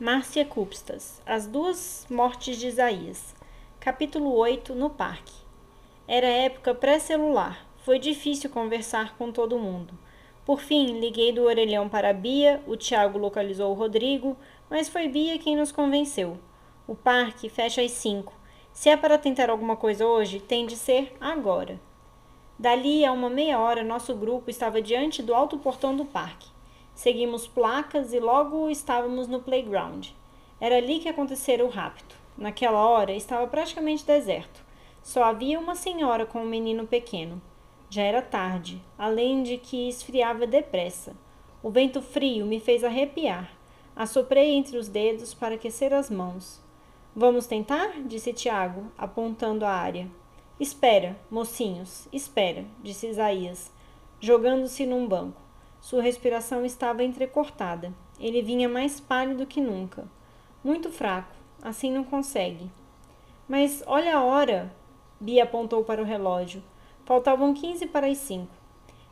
Márcia Cupstas, As Duas Mortes de Isaías. Capítulo 8 No Parque. Era época pré-celular. Foi difícil conversar com todo mundo. Por fim, liguei do orelhão para Bia, o Tiago localizou o Rodrigo, mas foi Bia quem nos convenceu. O parque fecha às 5. Se é para tentar alguma coisa hoje, tem de ser agora. Dali a uma meia hora, nosso grupo estava diante do alto portão do parque. Seguimos placas e logo estávamos no playground. Era ali que acontecera o rapto. Naquela hora estava praticamente deserto. Só havia uma senhora com um menino pequeno. Já era tarde, além de que esfriava depressa. O vento frio me fez arrepiar. Assoprei entre os dedos para aquecer as mãos. Vamos tentar? disse Tiago, apontando a área. Espera, mocinhos, espera, disse Isaías, jogando-se num banco. Sua respiração estava entrecortada. Ele vinha mais pálido que nunca. Muito fraco. Assim não consegue. Mas olha a hora! Bia apontou para o relógio. Faltavam quinze para as cinco.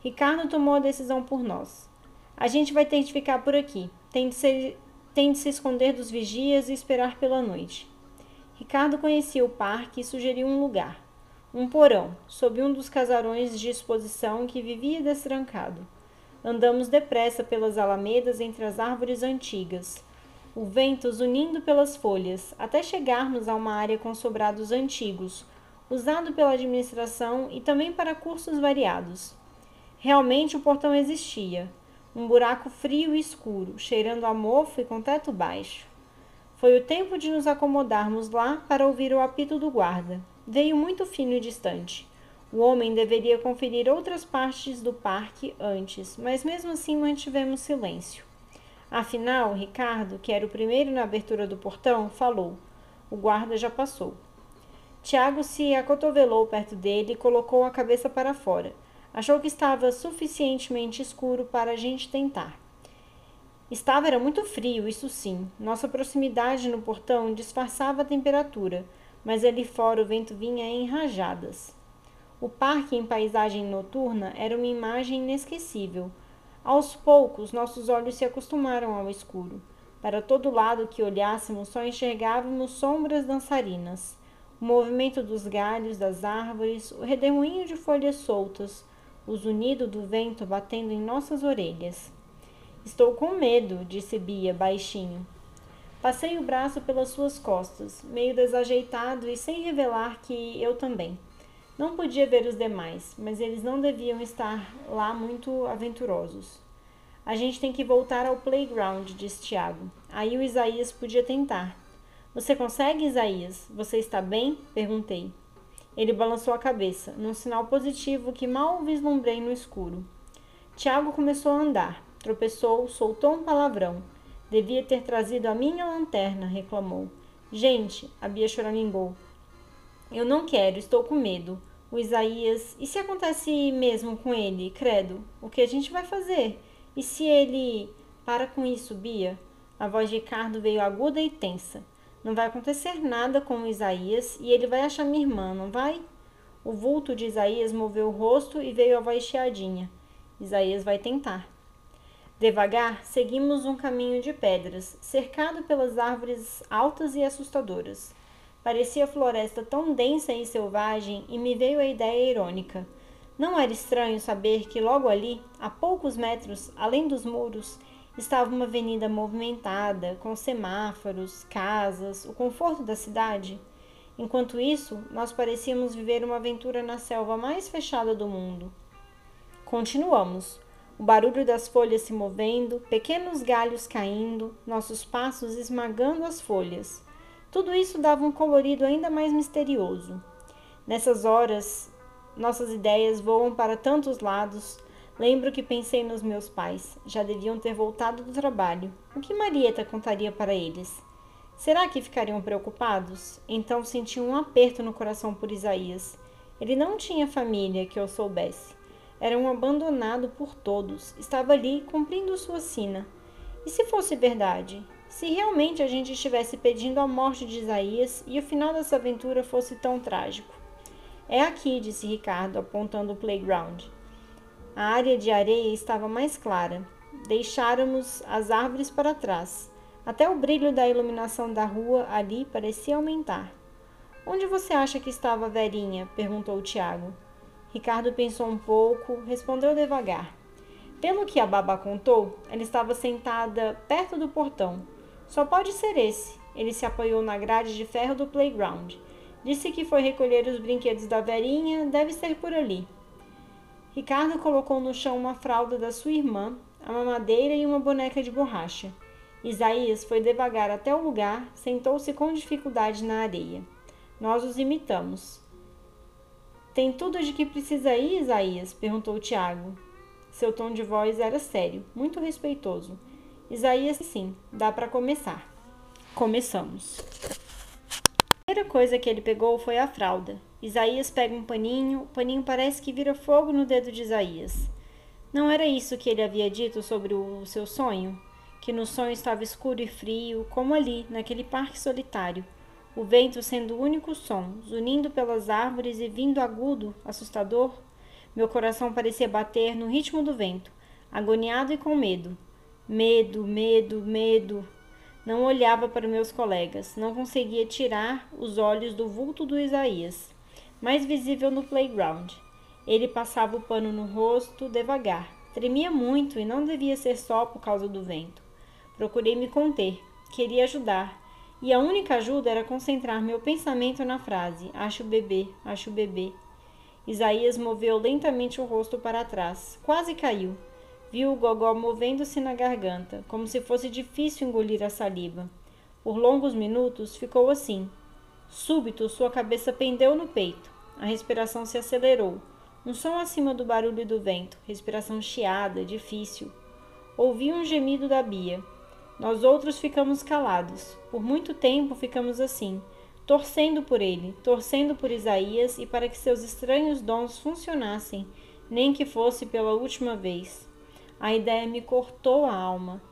Ricardo tomou a decisão por nós. A gente vai ter de ficar por aqui. Tem de, ser, tem de se esconder dos vigias e esperar pela noite. Ricardo conhecia o parque e sugeriu um lugar. Um porão, sob um dos casarões de exposição que vivia destrancado. Andamos depressa pelas alamedas entre as árvores antigas, o vento zunindo pelas folhas, até chegarmos a uma área com sobrados antigos, usado pela administração e também para cursos variados. Realmente o portão existia, um buraco frio e escuro, cheirando a mofo e com teto baixo. Foi o tempo de nos acomodarmos lá para ouvir o apito do guarda. Veio muito fino e distante. O homem deveria conferir outras partes do parque antes, mas mesmo assim mantivemos silêncio. Afinal, Ricardo, que era o primeiro na abertura do portão, falou. O guarda já passou. Tiago se acotovelou perto dele e colocou a cabeça para fora. Achou que estava suficientemente escuro para a gente tentar. Estava era muito frio, isso sim. Nossa proximidade no portão disfarçava a temperatura, mas ali fora o vento vinha em rajadas. O parque em paisagem noturna era uma imagem inesquecível. Aos poucos, nossos olhos se acostumaram ao escuro. Para todo lado que olhássemos, só enxergávamos sombras dançarinas. O movimento dos galhos das árvores, o redemoinho de folhas soltas, o zunido do vento batendo em nossas orelhas. Estou com medo, disse Bia, baixinho. Passei o braço pelas suas costas, meio desajeitado e sem revelar que eu também. Não podia ver os demais, mas eles não deviam estar lá muito aventurosos. A gente tem que voltar ao playground, disse Tiago. Aí o Isaías podia tentar. Você consegue, Isaías? Você está bem? perguntei. Ele balançou a cabeça, num sinal positivo que mal vislumbrei no escuro. Tiago começou a andar, tropeçou, soltou um palavrão. Devia ter trazido a minha lanterna, reclamou. Gente, a Bia choramingou. Eu não quero, estou com medo. O Isaías, e se acontece mesmo com ele, credo? O que a gente vai fazer? E se ele. Para com isso, Bia. A voz de Ricardo veio aguda e tensa. Não vai acontecer nada com o Isaías e ele vai achar minha irmã, não vai? O vulto de Isaías moveu o rosto e veio a voz chiadinha. Isaías vai tentar. Devagar, seguimos um caminho de pedras, cercado pelas árvores altas e assustadoras. Parecia floresta tão densa e selvagem e me veio a ideia irônica. Não era estranho saber que logo ali, a poucos metros além dos muros, estava uma avenida movimentada, com semáforos, casas, o conforto da cidade. Enquanto isso, nós parecíamos viver uma aventura na selva mais fechada do mundo. Continuamos. O barulho das folhas se movendo, pequenos galhos caindo, nossos passos esmagando as folhas. Tudo isso dava um colorido ainda mais misterioso. Nessas horas, nossas ideias voam para tantos lados. Lembro que pensei nos meus pais. Já deviam ter voltado do trabalho. O que Marieta contaria para eles? Será que ficariam preocupados? Então senti um aperto no coração por Isaías. Ele não tinha família que eu soubesse. Era um abandonado por todos. Estava ali cumprindo sua sina. E se fosse verdade? Se realmente a gente estivesse pedindo a morte de Isaías e o final dessa aventura fosse tão trágico. É aqui, disse Ricardo, apontando o playground. A área de areia estava mais clara. Deixáramos as árvores para trás. Até o brilho da iluminação da rua ali parecia aumentar. Onde você acha que estava a Verinha? perguntou Tiago. Ricardo pensou um pouco, respondeu devagar. Pelo que a baba contou, ela estava sentada perto do portão. Só pode ser esse. Ele se apoiou na grade de ferro do playground. Disse que foi recolher os brinquedos da Verinha, deve ser por ali. Ricardo colocou no chão uma fralda da sua irmã, a mamadeira e uma boneca de borracha. Isaías foi devagar até o lugar, sentou-se com dificuldade na areia. Nós os imitamos. Tem tudo de que precisa ir, Isaías? perguntou Tiago. Seu tom de voz era sério, muito respeitoso. Isaías, sim, dá para começar. Começamos. A primeira coisa que ele pegou foi a fralda. Isaías pega um paninho, o paninho parece que vira fogo no dedo de Isaías. Não era isso que ele havia dito sobre o seu sonho? Que no sonho estava escuro e frio, como ali, naquele parque solitário o vento sendo o único som, zunindo pelas árvores e vindo agudo, assustador. Meu coração parecia bater no ritmo do vento, agoniado e com medo. Medo, medo, medo. Não olhava para meus colegas, não conseguia tirar os olhos do vulto do Isaías, mais visível no playground. Ele passava o pano no rosto devagar. Tremia muito e não devia ser só por causa do vento. Procurei me conter. Queria ajudar, e a única ajuda era concentrar meu pensamento na frase: Acho bebê, acho bebê. Isaías moveu lentamente o rosto para trás, quase caiu. Viu o gogó movendo-se na garganta, como se fosse difícil engolir a saliva. Por longos minutos ficou assim. Súbito, sua cabeça pendeu no peito. A respiração se acelerou. Um som acima do barulho do vento, respiração chiada, difícil. Ouvi um gemido da Bia. Nós outros ficamos calados. Por muito tempo ficamos assim, torcendo por ele, torcendo por Isaías e para que seus estranhos dons funcionassem, nem que fosse pela última vez. A ideia me cortou a alma.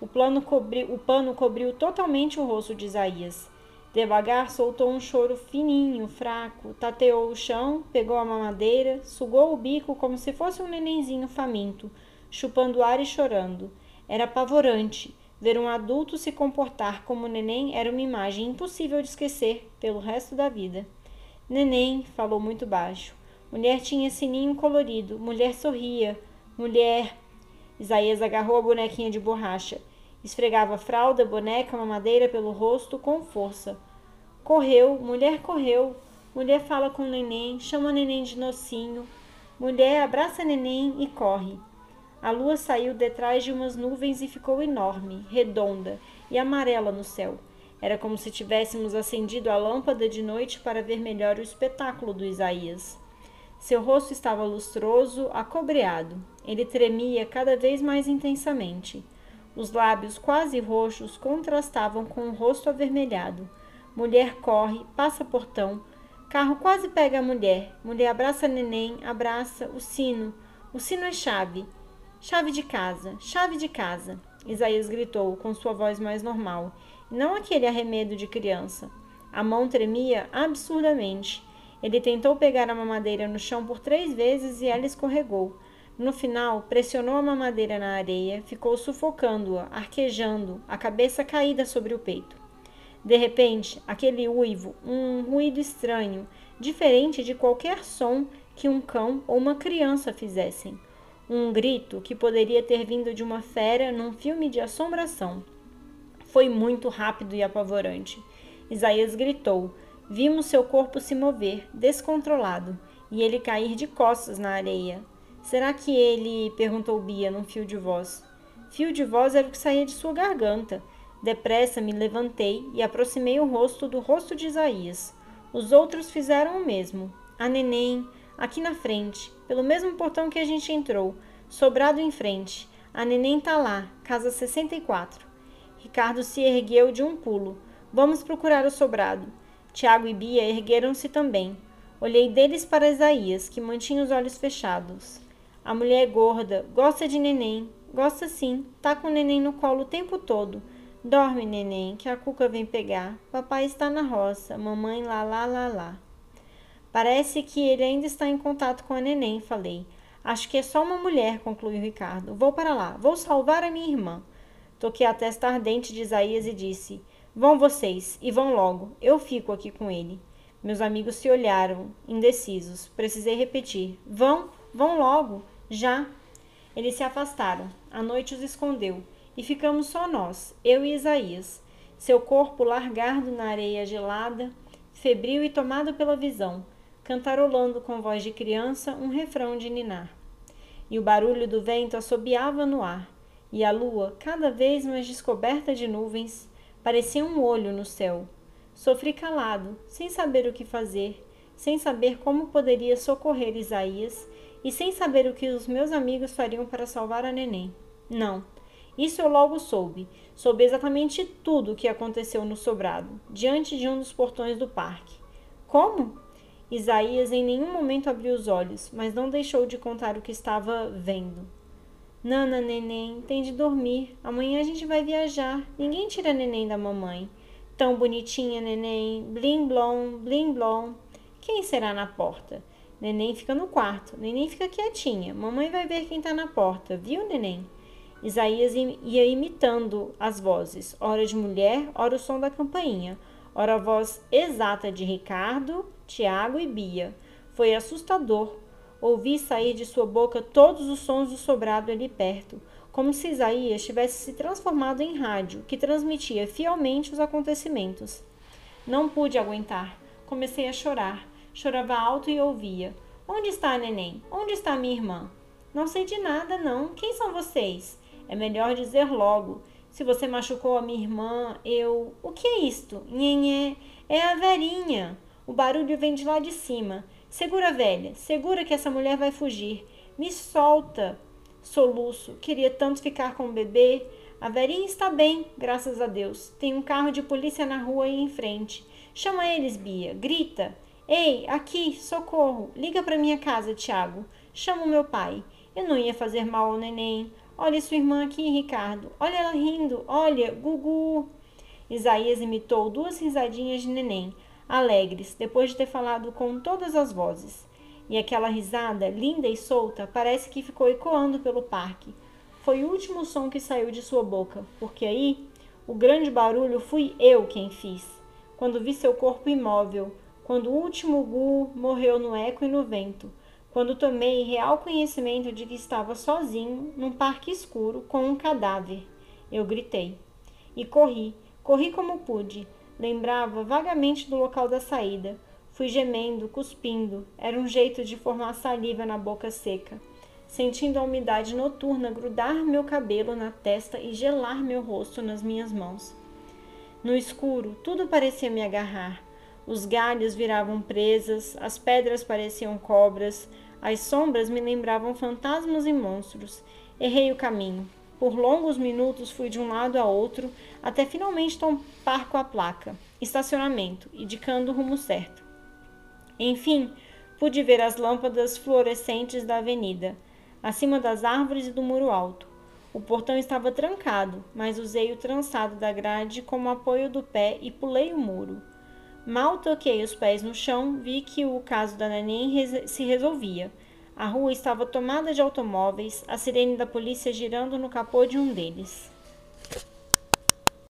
O, plano cobri, o pano cobriu totalmente o rosto de Isaías. Devagar soltou um choro fininho, fraco, tateou o chão, pegou a mamadeira, sugou o bico como se fosse um nenenzinho faminto, chupando ar e chorando. Era apavorante. Ver um adulto se comportar como neném era uma imagem impossível de esquecer pelo resto da vida. Neném falou muito baixo. Mulher tinha sininho colorido. Mulher sorria. Mulher. Isaías agarrou a bonequinha de borracha. Esfregava a fralda, boneca, mamadeira pelo rosto com força. Correu, mulher correu. Mulher fala com o neném, chama o neném de nocinho. Mulher abraça neném e corre. A lua saiu detrás de umas nuvens e ficou enorme, redonda e amarela no céu. Era como se tivéssemos acendido a lâmpada de noite para ver melhor o espetáculo do Isaías. Seu rosto estava lustroso, acobreado. Ele tremia cada vez mais intensamente. Os lábios quase roxos contrastavam com o rosto avermelhado. Mulher corre, passa portão. Carro quase pega a mulher. Mulher abraça neném, abraça o sino. O sino é chave. Chave de casa, chave de casa, Isaías gritou com sua voz mais normal, não aquele arremedo de criança. A mão tremia absurdamente. Ele tentou pegar a mamadeira no chão por três vezes e ela escorregou. No final, pressionou a mamadeira na areia, ficou sufocando-a, arquejando, a cabeça caída sobre o peito. De repente, aquele uivo, um ruído estranho, diferente de qualquer som que um cão ou uma criança fizessem um grito que poderia ter vindo de uma fera num filme de assombração. Foi muito rápido e apavorante. Isaías gritou. Vimos seu corpo se mover, descontrolado, e ele cair de costas na areia. Será que ele. perguntou Bia num fio de voz. Fio de voz era o que saía de sua garganta. Depressa me levantei e aproximei o rosto do rosto de Isaías. Os outros fizeram o mesmo. A neném, aqui na frente, pelo mesmo portão que a gente entrou, sobrado em frente. A neném tá lá, casa 64. Ricardo se ergueu de um pulo. Vamos procurar o sobrado. Tiago e Bia ergueram-se também. Olhei deles para Isaías, que mantinha os olhos fechados. A mulher é gorda, gosta de neném. Gosta sim, tá com o neném no colo o tempo todo. Dorme, neném, que a cuca vem pegar. Papai está na roça, mamãe lá, lá, lá, lá. Parece que ele ainda está em contato com a neném, falei. Acho que é só uma mulher, concluiu Ricardo. Vou para lá, vou salvar a minha irmã. Toquei a testa ardente de Isaías e disse: Vão vocês, e vão logo, eu fico aqui com ele. Meus amigos se olharam, indecisos. Precisei repetir: Vão, vão logo, já. Eles se afastaram. A noite os escondeu. E ficamos só nós, eu e Isaías. Seu corpo largado na areia gelada, febril e tomado pela visão, cantarolando com voz de criança um refrão de ninar. E o barulho do vento assobiava no ar e a lua, cada vez mais descoberta de nuvens, parecia um olho no céu. Sofri calado, sem saber o que fazer, sem saber como poderia socorrer Isaías e sem saber o que os meus amigos fariam para salvar a neném. Não, isso eu logo soube. Soube exatamente tudo o que aconteceu no sobrado, diante de um dos portões do parque. Como? Isaías em nenhum momento abriu os olhos, mas não deixou de contar o que estava vendo. Nana, neném, tem de dormir. Amanhã a gente vai viajar. Ninguém tira neném da mamãe. Tão bonitinha, neném. Blim blom, blim blom. Quem será na porta? Neném fica no quarto. Neném fica quietinha. Mamãe vai ver quem tá na porta, viu, neném? Isaías ia imitando as vozes, ora de mulher, ora o som da campainha, ora a voz exata de Ricardo, Tiago e Bia. Foi assustador. Ouvi sair de sua boca todos os sons do sobrado ali perto, como se Isaías tivesse se transformado em rádio, que transmitia fielmente os acontecimentos. Não pude aguentar. Comecei a chorar. Chorava alto e ouvia. Onde está a neném? Onde está minha irmã? Não sei de nada, não. Quem são vocês? É melhor dizer logo. Se você machucou a minha irmã, eu. O que é isto? Nhenhé. É a Verinha. O barulho vem de lá de cima. Segura, velha, segura que essa mulher vai fugir. Me solta. Soluço. Queria tanto ficar com o bebê. A velhinha está bem, graças a Deus. Tem um carro de polícia na rua aí em frente. Chama eles, Bia. Grita. Ei, aqui, socorro. Liga para minha casa, Tiago. Chama o meu pai. Eu não ia fazer mal ao neném. Olha sua irmã aqui, Ricardo. Olha ela rindo. Olha, Gugu. Isaías imitou duas risadinhas de neném alegres, depois de ter falado com todas as vozes. E aquela risada, linda e solta, parece que ficou ecoando pelo parque. Foi o último som que saiu de sua boca, porque aí o grande barulho fui eu quem fiz. Quando vi seu corpo imóvel, quando o último Gu morreu no eco e no vento, quando tomei real conhecimento de que estava sozinho num parque escuro com um cadáver. Eu gritei. E corri, corri como pude, Lembrava vagamente do local da saída. Fui gemendo, cuspindo. Era um jeito de formar saliva na boca seca. Sentindo a umidade noturna grudar meu cabelo na testa e gelar meu rosto nas minhas mãos. No escuro, tudo parecia me agarrar. Os galhos viravam presas, as pedras pareciam cobras, as sombras me lembravam fantasmas e monstros. Errei o caminho. Por longos minutos fui de um lado a outro, até finalmente tompar com a placa, estacionamento, indicando o rumo certo. Enfim, pude ver as lâmpadas fluorescentes da avenida, acima das árvores e do muro alto. O portão estava trancado, mas usei o trançado da grade como apoio do pé e pulei o muro. Mal toquei os pés no chão, vi que o caso da neném se resolvia. A rua estava tomada de automóveis, a sirene da polícia girando no capô de um deles.